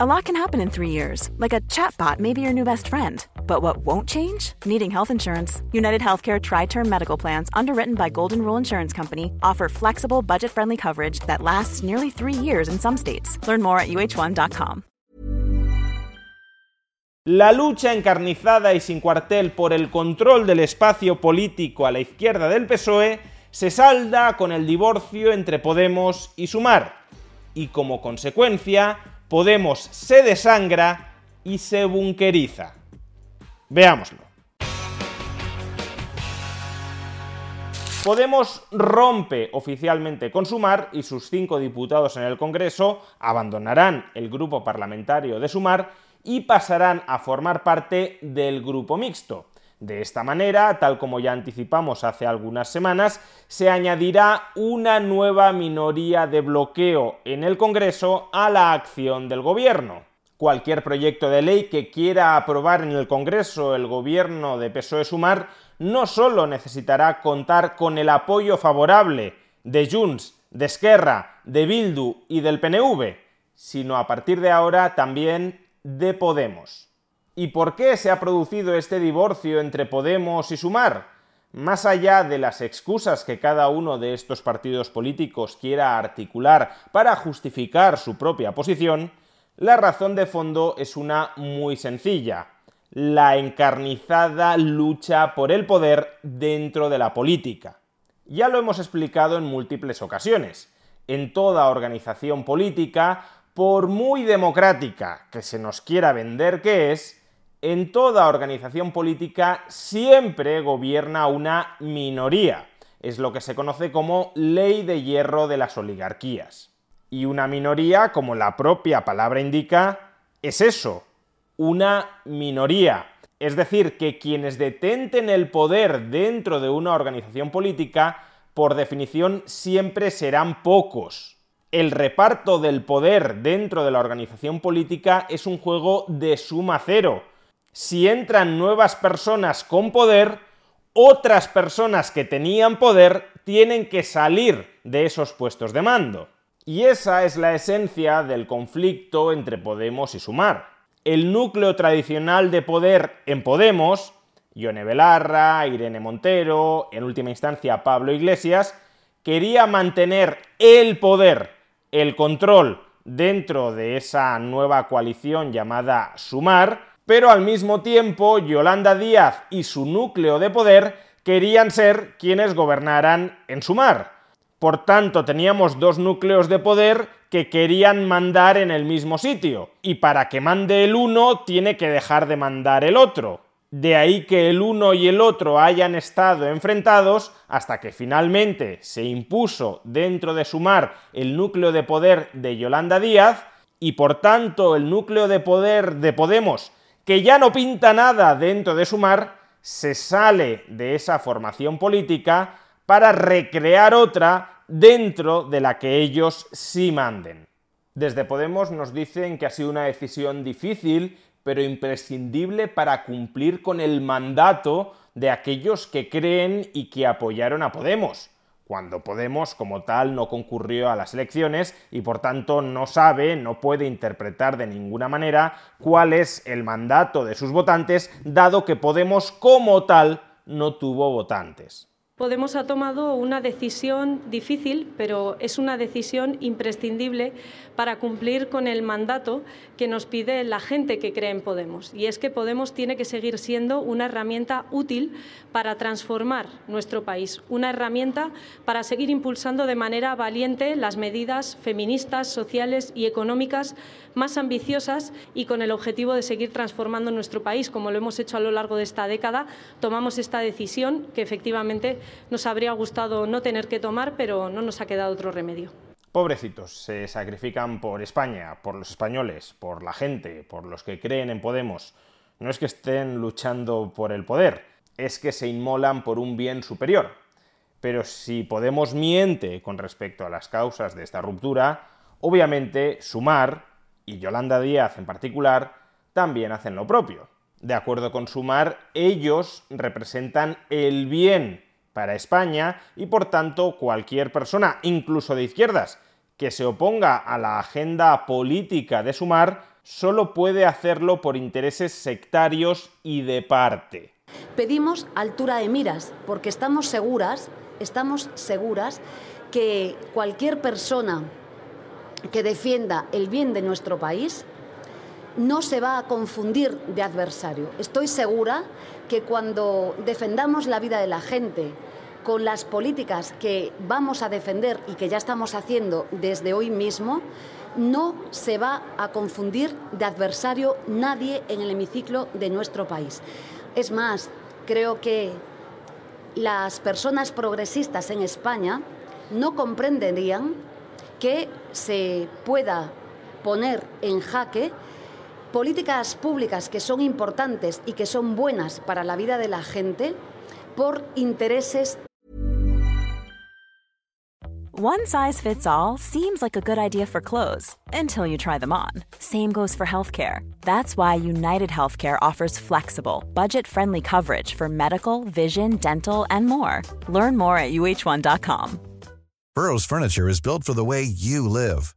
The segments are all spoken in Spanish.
A lot can happen in three years, like a chatbot may be your new best friend. But what won't change? Needing health insurance. United Healthcare Tri Term Medical Plans, underwritten by Golden Rule Insurance Company, offer flexible, budget friendly coverage that lasts nearly three years in some states. Learn more at uh1.com. La lucha encarnizada y sin cuartel por el control del espacio político a la izquierda del PSOE se salda con el divorcio entre Podemos y Sumar. Y como consecuencia, Podemos se desangra y se bunkeriza. Veámoslo. Podemos rompe oficialmente con Sumar y sus cinco diputados en el Congreso abandonarán el grupo parlamentario de Sumar y pasarán a formar parte del grupo mixto. De esta manera, tal como ya anticipamos hace algunas semanas, se añadirá una nueva minoría de bloqueo en el Congreso a la acción del Gobierno. Cualquier proyecto de ley que quiera aprobar en el Congreso el Gobierno de PSOE Sumar no solo necesitará contar con el apoyo favorable de Junts, de Esquerra, de Bildu y del PNV, sino a partir de ahora también de Podemos. ¿Y por qué se ha producido este divorcio entre Podemos y Sumar? Más allá de las excusas que cada uno de estos partidos políticos quiera articular para justificar su propia posición, la razón de fondo es una muy sencilla, la encarnizada lucha por el poder dentro de la política. Ya lo hemos explicado en múltiples ocasiones. En toda organización política, por muy democrática que se nos quiera vender que es, en toda organización política siempre gobierna una minoría. Es lo que se conoce como ley de hierro de las oligarquías. Y una minoría, como la propia palabra indica, es eso, una minoría. Es decir, que quienes detenten el poder dentro de una organización política, por definición, siempre serán pocos. El reparto del poder dentro de la organización política es un juego de suma cero si entran nuevas personas con poder, otras personas que tenían poder tienen que salir de esos puestos de mando. Y esa es la esencia del conflicto entre Podemos y Sumar. El núcleo tradicional de poder en Podemos, Ione Belarra, Irene Montero, en última instancia Pablo Iglesias, quería mantener el poder, el control dentro de esa nueva coalición llamada Sumar, pero al mismo tiempo Yolanda Díaz y su núcleo de poder querían ser quienes gobernaran en Sumar. Por tanto, teníamos dos núcleos de poder que querían mandar en el mismo sitio, y para que mande el uno tiene que dejar de mandar el otro. De ahí que el uno y el otro hayan estado enfrentados hasta que finalmente se impuso dentro de Sumar el núcleo de poder de Yolanda Díaz, y por tanto el núcleo de poder de Podemos que ya no pinta nada dentro de Sumar, se sale de esa formación política para recrear otra dentro de la que ellos sí manden. Desde Podemos nos dicen que ha sido una decisión difícil, pero imprescindible para cumplir con el mandato de aquellos que creen y que apoyaron a Podemos cuando Podemos como tal no concurrió a las elecciones y por tanto no sabe, no puede interpretar de ninguna manera cuál es el mandato de sus votantes, dado que Podemos como tal no tuvo votantes. Podemos ha tomado una decisión difícil, pero es una decisión imprescindible para cumplir con el mandato que nos pide la gente que cree en Podemos. Y es que Podemos tiene que seguir siendo una herramienta útil para transformar nuestro país, una herramienta para seguir impulsando de manera valiente las medidas feministas, sociales y económicas más ambiciosas y con el objetivo de seguir transformando nuestro país, como lo hemos hecho a lo largo de esta década. Tomamos esta decisión que efectivamente nos habría gustado no tener que tomar, pero no nos ha quedado otro remedio. Pobrecitos, se sacrifican por España, por los españoles, por la gente, por los que creen en Podemos. No es que estén luchando por el poder, es que se inmolan por un bien superior. Pero si Podemos miente con respecto a las causas de esta ruptura, obviamente Sumar, y Yolanda Díaz en particular, también hacen lo propio. De acuerdo con Sumar, ellos representan el bien para España y por tanto cualquier persona, incluso de izquierdas, que se oponga a la agenda política de Sumar, solo puede hacerlo por intereses sectarios y de parte. Pedimos altura de miras porque estamos seguras, estamos seguras que cualquier persona que defienda el bien de nuestro país no se va a confundir de adversario. Estoy segura que cuando defendamos la vida de la gente con las políticas que vamos a defender y que ya estamos haciendo desde hoy mismo, no se va a confundir de adversario nadie en el hemiciclo de nuestro país. Es más, creo que las personas progresistas en España no comprenderían que se pueda poner en jaque políticas públicas que son importantes y que son buenas para la vida de la gente por intereses. One size fits all seems like a good idea for clothes until you try them on. Same goes for healthcare. That's why United Healthcare offers flexible, budget friendly coverage for medical, vision, dental, and more. Learn more at uh1.com. Burrow's Furniture is built for the way you live.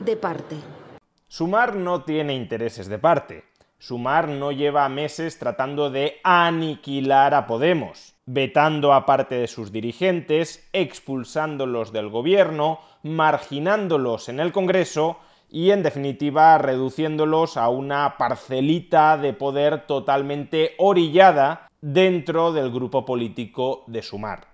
De parte. Sumar no tiene intereses de parte. Sumar no lleva meses tratando de aniquilar a Podemos, vetando a parte de sus dirigentes, expulsándolos del gobierno, marginándolos en el Congreso y en definitiva reduciéndolos a una parcelita de poder totalmente orillada dentro del grupo político de Sumar.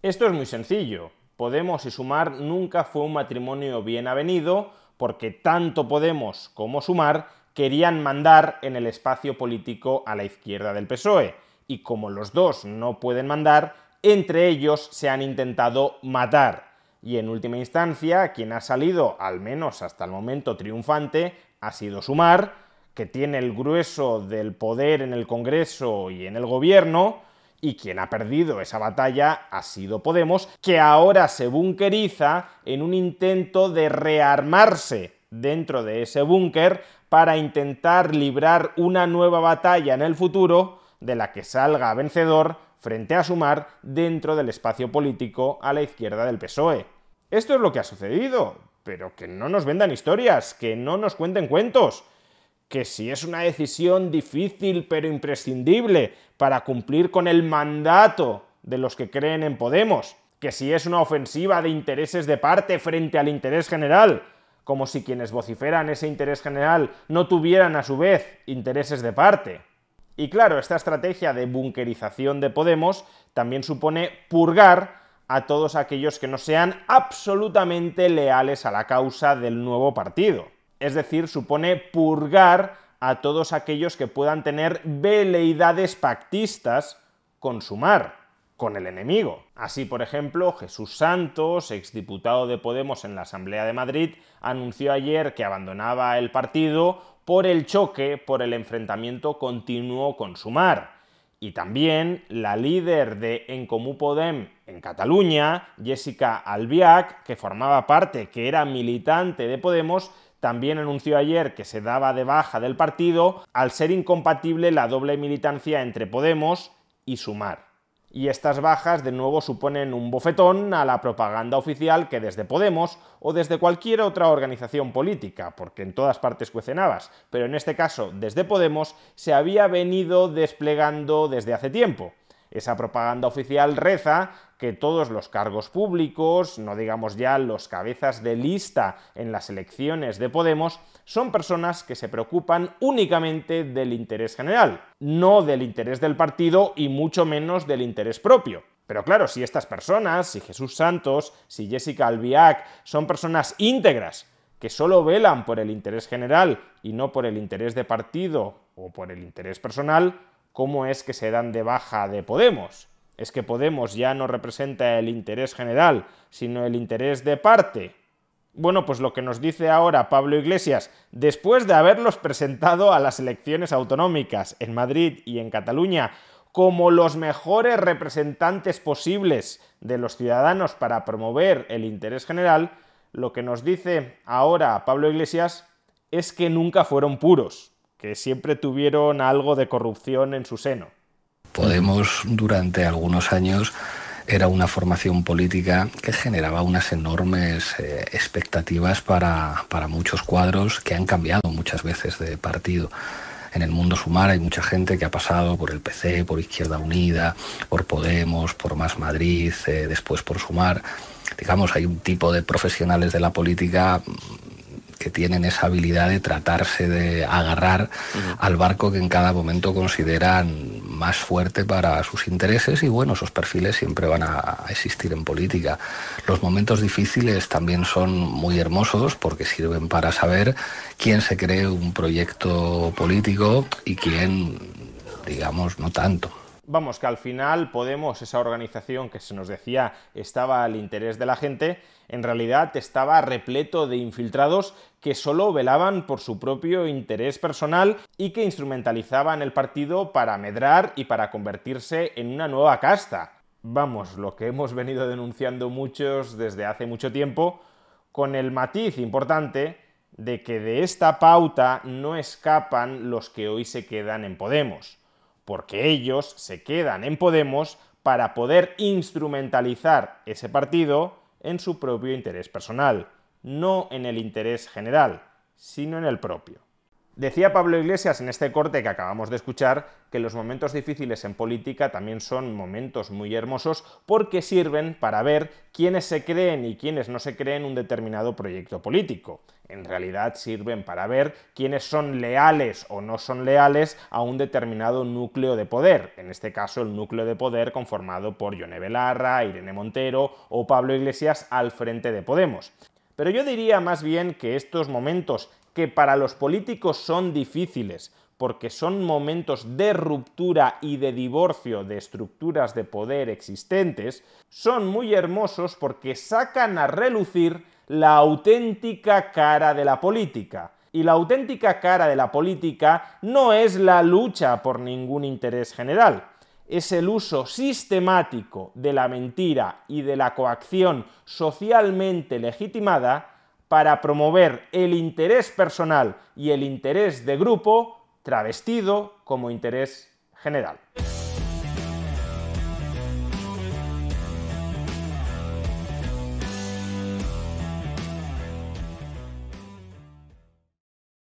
Esto es muy sencillo. Podemos y Sumar nunca fue un matrimonio bien avenido, porque tanto Podemos como Sumar querían mandar en el espacio político a la izquierda del PSOE, y como los dos no pueden mandar, entre ellos se han intentado matar. Y en última instancia, quien ha salido, al menos hasta el momento, triunfante, ha sido Sumar, que tiene el grueso del poder en el Congreso y en el Gobierno, y quien ha perdido esa batalla ha sido Podemos, que ahora se bunkeriza en un intento de rearmarse dentro de ese búnker para intentar librar una nueva batalla en el futuro de la que salga vencedor frente a Sumar dentro del espacio político a la izquierda del PSOE. Esto es lo que ha sucedido, pero que no nos vendan historias, que no nos cuenten cuentos, que si es una decisión difícil pero imprescindible para cumplir con el mandato de los que creen en Podemos, que si es una ofensiva de intereses de parte frente al interés general, como si quienes vociferan ese interés general no tuvieran a su vez intereses de parte. Y claro, esta estrategia de bunkerización de Podemos también supone purgar a todos aquellos que no sean absolutamente leales a la causa del nuevo partido. Es decir, supone purgar a todos aquellos que puedan tener veleidades pactistas con Sumar, con el enemigo. Así, por ejemplo, Jesús Santos, exdiputado de Podemos en la Asamblea de Madrid, anunció ayer que abandonaba el partido por el choque, por el enfrentamiento continuo con Sumar. Y también la líder de En Comú Podem en Cataluña, Jessica Albiach, que formaba parte, que era militante de Podemos, también anunció ayer que se daba de baja del partido al ser incompatible la doble militancia entre Podemos y Sumar. Y estas bajas de nuevo suponen un bofetón a la propaganda oficial que desde Podemos o desde cualquier otra organización política, porque en todas partes cuecen pero en este caso desde Podemos se había venido desplegando desde hace tiempo. Esa propaganda oficial reza que todos los cargos públicos, no digamos ya los cabezas de lista en las elecciones de Podemos, son personas que se preocupan únicamente del interés general, no del interés del partido y mucho menos del interés propio. Pero claro, si estas personas, si Jesús Santos, si Jessica Albiac, son personas íntegras, que solo velan por el interés general y no por el interés de partido o por el interés personal, ¿cómo es que se dan de baja de Podemos? ¿Es que Podemos ya no representa el interés general, sino el interés de parte? Bueno, pues lo que nos dice ahora Pablo Iglesias, después de haberlos presentado a las elecciones autonómicas en Madrid y en Cataluña como los mejores representantes posibles de los ciudadanos para promover el interés general, lo que nos dice ahora Pablo Iglesias es que nunca fueron puros, que siempre tuvieron algo de corrupción en su seno. Podemos durante algunos años era una formación política que generaba unas enormes eh, expectativas para, para muchos cuadros que han cambiado muchas veces de partido en el mundo sumar hay mucha gente que ha pasado por el PC, por Izquierda Unida, por Podemos, por Más Madrid, eh, después por Sumar. Digamos, hay un tipo de profesionales de la política que tienen esa habilidad de tratarse de agarrar al barco que en cada momento consideran más fuerte para sus intereses y bueno, esos perfiles siempre van a existir en política. Los momentos difíciles también son muy hermosos porque sirven para saber quién se cree un proyecto político y quién, digamos, no tanto. Vamos, que al final Podemos, esa organización que se nos decía estaba al interés de la gente, en realidad estaba repleto de infiltrados que solo velaban por su propio interés personal y que instrumentalizaban el partido para medrar y para convertirse en una nueva casta. Vamos, lo que hemos venido denunciando muchos desde hace mucho tiempo, con el matiz importante de que de esta pauta no escapan los que hoy se quedan en Podemos porque ellos se quedan en Podemos para poder instrumentalizar ese partido en su propio interés personal, no en el interés general, sino en el propio. Decía Pablo Iglesias en este corte que acabamos de escuchar que los momentos difíciles en política también son momentos muy hermosos porque sirven para ver quiénes se creen y quiénes no se creen un determinado proyecto político. En realidad sirven para ver quiénes son leales o no son leales a un determinado núcleo de poder, en este caso el núcleo de poder conformado por Yone Belarra, Irene Montero o Pablo Iglesias al frente de Podemos. Pero yo diría más bien que estos momentos que para los políticos son difíciles, porque son momentos de ruptura y de divorcio de estructuras de poder existentes, son muy hermosos porque sacan a relucir la auténtica cara de la política. Y la auténtica cara de la política no es la lucha por ningún interés general, es el uso sistemático de la mentira y de la coacción socialmente legitimada para promover el interés personal y el interés de grupo travestido como interés general.